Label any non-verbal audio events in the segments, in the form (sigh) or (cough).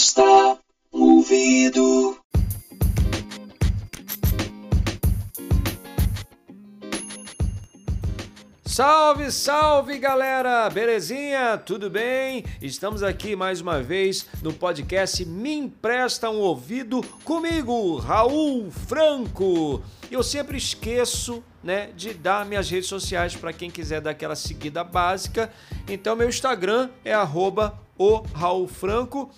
um ouvido. Salve, salve galera! Belezinha? Tudo bem? Estamos aqui mais uma vez no podcast Me Empresta um Ouvido comigo, Raul Franco. Eu sempre esqueço, né, de dar minhas redes sociais para quem quiser dar aquela seguida básica. Então meu Instagram é arroba o Raul Franco.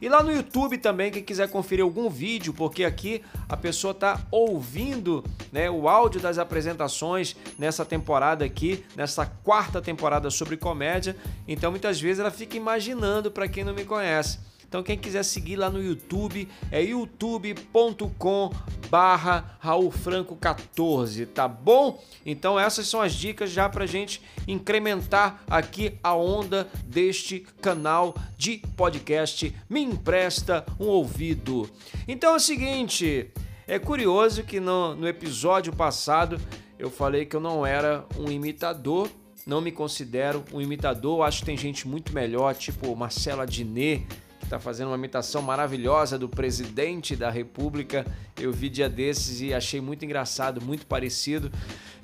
E lá no YouTube também, quem quiser conferir algum vídeo, porque aqui a pessoa está ouvindo né, o áudio das apresentações nessa temporada aqui, nessa quarta temporada sobre comédia. Então muitas vezes ela fica imaginando para quem não me conhece. Então quem quiser seguir lá no YouTube é youtube.com barra Raul Franco 14, tá bom? Então essas são as dicas já pra gente incrementar aqui a onda deste canal de podcast Me Empresta um Ouvido. Então é o seguinte, é curioso que no, no episódio passado eu falei que eu não era um imitador, não me considero um imitador, acho que tem gente muito melhor, tipo Marcela Diné, está fazendo uma imitação maravilhosa do presidente da República. Eu vi dia desses e achei muito engraçado, muito parecido.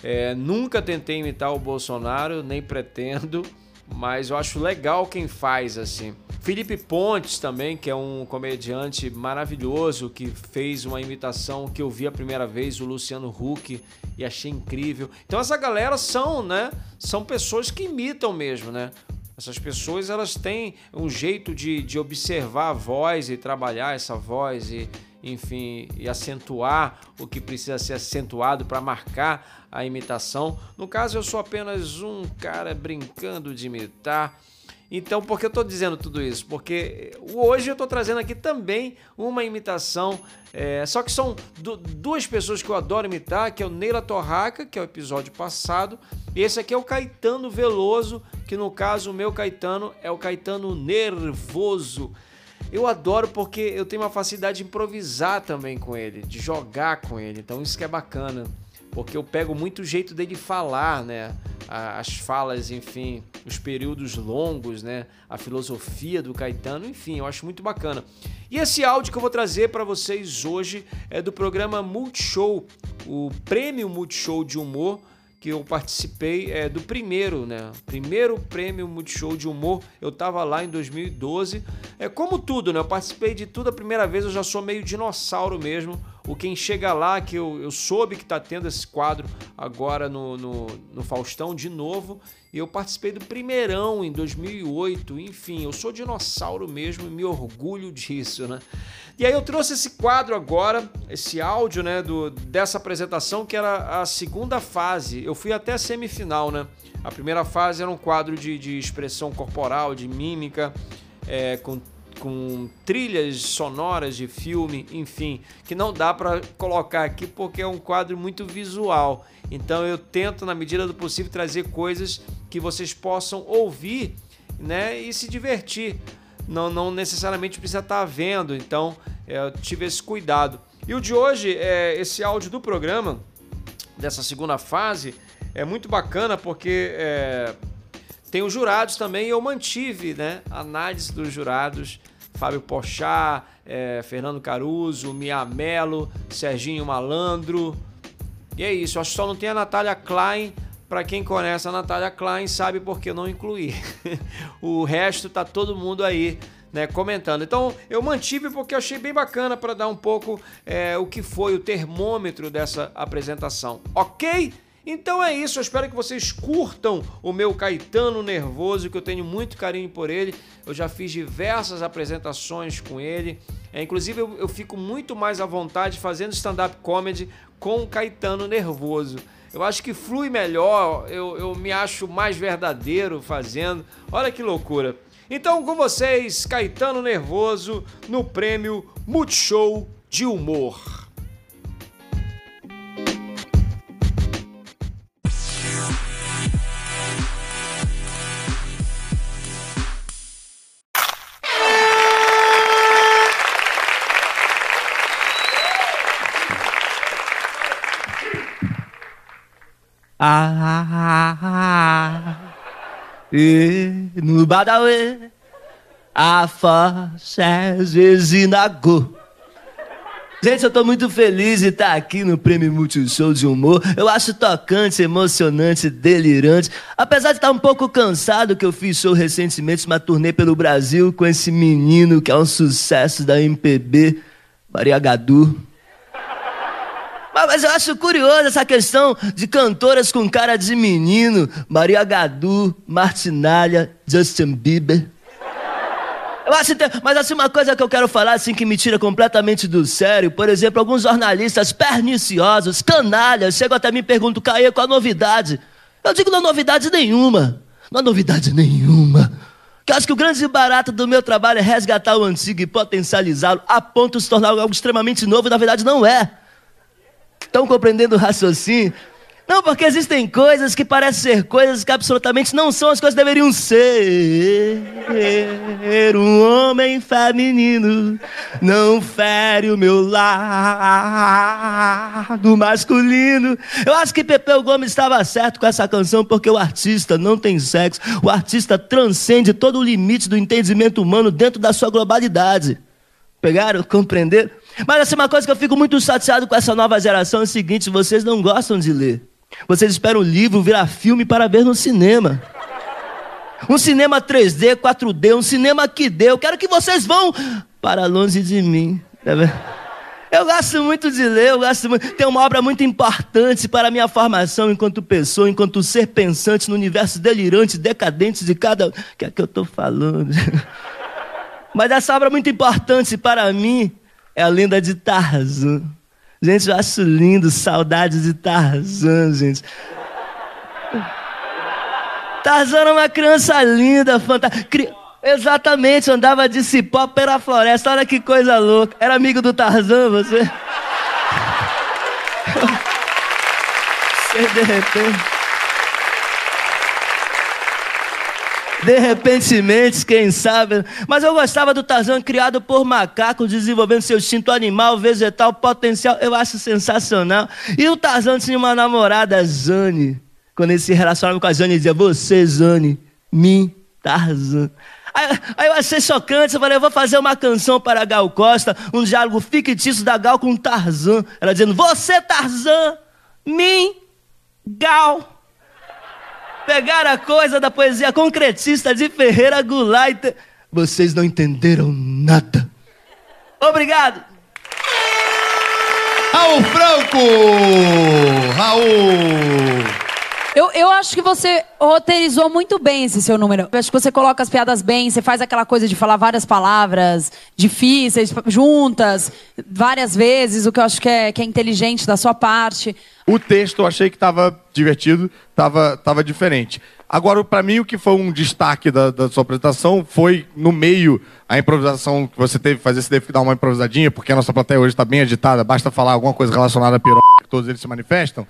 É, nunca tentei imitar o Bolsonaro, nem pretendo, mas eu acho legal quem faz assim. Felipe Pontes também, que é um comediante maravilhoso, que fez uma imitação que eu vi a primeira vez, o Luciano Huck, e achei incrível. Então essa galera são, né? São pessoas que imitam mesmo, né? Essas pessoas elas têm um jeito de, de observar a voz e trabalhar essa voz e, enfim, e acentuar o que precisa ser acentuado para marcar a imitação. No caso, eu sou apenas um cara brincando de imitar. Então, por que eu estou dizendo tudo isso? Porque hoje eu estou trazendo aqui também uma imitação, é, só que são duas pessoas que eu adoro imitar, que é o Neila Torraca, que é o episódio passado, e esse aqui é o Caetano Veloso, que no caso o meu Caetano é o Caetano nervoso. Eu adoro porque eu tenho uma facilidade de improvisar também com ele, de jogar com ele. Então isso que é bacana, porque eu pego muito o jeito dele falar, né? As falas, enfim, os períodos longos, né? A filosofia do Caetano, enfim, eu acho muito bacana. E esse áudio que eu vou trazer para vocês hoje é do programa Multishow, o prêmio Multishow de humor que eu participei é, do primeiro, né? Primeiro prêmio Multishow de humor. Eu tava lá em 2012. É como tudo, né? Eu participei de tudo a primeira vez, eu já sou meio dinossauro mesmo. O quem chega lá, que eu, eu soube que tá tendo esse quadro agora no, no, no Faustão de novo. E eu participei do primeirão em 2008. Enfim, eu sou dinossauro mesmo e me orgulho disso, né? E aí eu trouxe esse quadro agora, esse áudio, né, do, dessa apresentação que era a segunda fase. Eu fui até a semifinal, né? A primeira fase era um quadro de, de expressão corporal, de mímica, é, com, com trilhas sonoras de filme, enfim, que não dá para colocar aqui porque é um quadro muito visual. Então eu tento, na medida do possível, trazer coisas que vocês possam ouvir né, e se divertir não, não necessariamente precisa estar vendo, então é, eu tive esse cuidado. E o de hoje, é, esse áudio do programa, dessa segunda fase, é muito bacana porque é, tem os jurados também eu mantive né, a análise dos jurados. Fábio Pochá, é, Fernando Caruso, Mia Mello, Serginho Malandro. E é isso, acho que só não tem a Natália Klein, para quem conhece a Natália Klein, sabe por que eu não incluí. (laughs) o resto tá todo mundo aí né, comentando. Então eu mantive porque eu achei bem bacana para dar um pouco é, o que foi o termômetro dessa apresentação. Ok? Então é isso, eu espero que vocês curtam o meu Caetano Nervoso, que eu tenho muito carinho por ele. Eu já fiz diversas apresentações com ele. É, inclusive, eu, eu fico muito mais à vontade fazendo stand-up comedy com o Caetano Nervoso. Eu acho que flui melhor, eu, eu me acho mais verdadeiro fazendo. Olha que loucura. Então, com vocês, Caetano Nervoso no prêmio Multishow de Humor. Ah, ah, ah, e, no Badawi, A Zinago. Gente, eu tô muito feliz de estar aqui no Prêmio Multishow de Humor. Eu acho tocante, emocionante, delirante. Apesar de estar um pouco cansado, que eu fiz show recentemente, uma turnê pelo Brasil com esse menino que é um sucesso da MPB, Maria Gadu. Mas eu acho curioso essa questão de cantoras com cara de menino. Maria Gadu, Martinalha, Justin Bieber. Eu acho, mas assim, uma coisa que eu quero falar, assim, que me tira completamente do sério, por exemplo, alguns jornalistas perniciosos, canalhas, chegam até mim e perguntam, Caê, qual a novidade? Eu digo, não há novidade nenhuma. Não há novidade nenhuma. Que eu acho que o grande barato do meu trabalho é resgatar o antigo e potencializá-lo a ponto de se tornar algo extremamente novo, e na verdade não é. Estão compreendendo o raciocínio? Não, porque existem coisas que parecem ser coisas que absolutamente não são as coisas que deveriam ser. Um homem feminino não fere o meu lado masculino. Eu acho que Pepeu Gomes estava certo com essa canção, porque o artista não tem sexo. O artista transcende todo o limite do entendimento humano dentro da sua globalidade. Pegaram? Compreenderam? Mas assim, uma coisa que eu fico muito chateado com essa nova geração é o seguinte: vocês não gostam de ler. Vocês esperam livro virar filme para ver no cinema. Um cinema 3D, 4D, um cinema que deu. Eu quero que vocês vão para longe de mim. Eu gosto muito de ler, eu gosto muito. Tem uma obra muito importante para a minha formação enquanto pessoa, enquanto ser pensante no universo delirante, decadente de cada. O que é que eu estou falando? (laughs) Mas essa obra muito importante para mim é a lenda de Tarzan. Gente, eu acho lindo, saudades de Tarzan, gente. Tarzan era uma criança linda, fantástica. Exatamente, andava de cipó pela floresta. Olha que coisa louca. Era amigo do Tarzan, você? (laughs) Você de repente. De repentemente, quem sabe. Mas eu gostava do Tarzan criado por macacos, desenvolvendo seu instinto animal, vegetal, potencial. Eu acho sensacional. E o Tarzan tinha uma namorada, Zane. Quando ele se relacionava com a Zane, ele dizia: Você, Zane, mim, Tarzan. Aí, aí, eu achei chocante, eu falei, eu vou fazer uma canção para Gal Costa, um diálogo fictício da Gal com Tarzan. Ela dizendo, você Tarzan, mim, Gal. Pegaram a coisa da poesia concretista de Ferreira Goulart. Vocês não entenderam nada. Obrigado. Raul Franco! Raul! Eu, eu acho que você roteirizou muito bem esse seu número. Eu acho que você coloca as piadas bem, você faz aquela coisa de falar várias palavras difíceis, juntas, várias vezes, o que eu acho que é, que é inteligente da sua parte. O texto eu achei que estava divertido, estava tava diferente. Agora, para mim, o que foi um destaque da, da, sua apresentação foi, no meio, a improvisação que você teve fazer, você teve que dar uma improvisadinha, porque a nossa plateia hoje está bem agitada, basta falar alguma coisa relacionada a piroca, que todos eles se manifestam.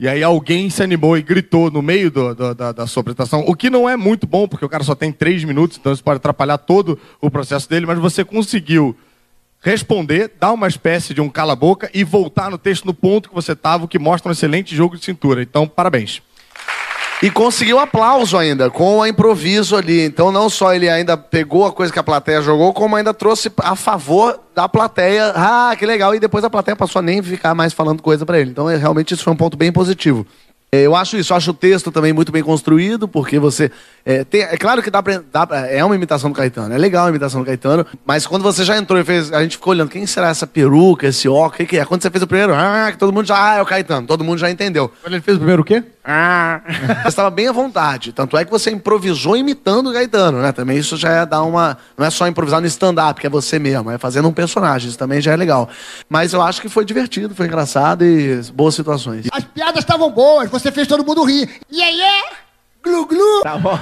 E aí alguém se animou e gritou no meio do, do, da, da, sua apresentação, o que não é muito bom, porque o cara só tem três minutos, então isso pode atrapalhar todo o processo dele, mas você conseguiu responder, dar uma espécie de um cala-boca e voltar no texto no ponto que você estava, o que mostra um excelente jogo de cintura. Então, parabéns. E conseguiu aplauso ainda, com o improviso ali. Então, não só ele ainda pegou a coisa que a plateia jogou, como ainda trouxe a favor da plateia. Ah, que legal. E depois a plateia passou a nem ficar mais falando coisa para ele. Então, é, realmente, isso foi um ponto bem positivo. É, eu acho isso, eu acho o texto também muito bem construído, porque você. É, tem, é claro que dá pra, dá pra, É uma imitação do Caetano, é legal a imitação do Caetano, mas quando você já entrou e fez. A gente ficou olhando, quem será essa peruca, esse óculos, o que, que é? Quando você fez o primeiro, ah, que todo mundo já. Ah, é o Caetano, todo mundo já entendeu. Quando ele fez o primeiro o quê? Ah. você estava bem à vontade. Tanto é que você improvisou imitando o Caetano, né? Também isso já é dar uma. Não é só improvisar no stand-up, que é você mesmo, é fazendo um personagem, isso também já é legal. Mas eu acho que foi divertido, foi engraçado e boas situações. As piadas estavam boas, você fez todo mundo rir. E aí é? Glu glu! Tá bom.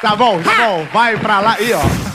Tá bom, tá bom. Vai pra lá. Ih, ó.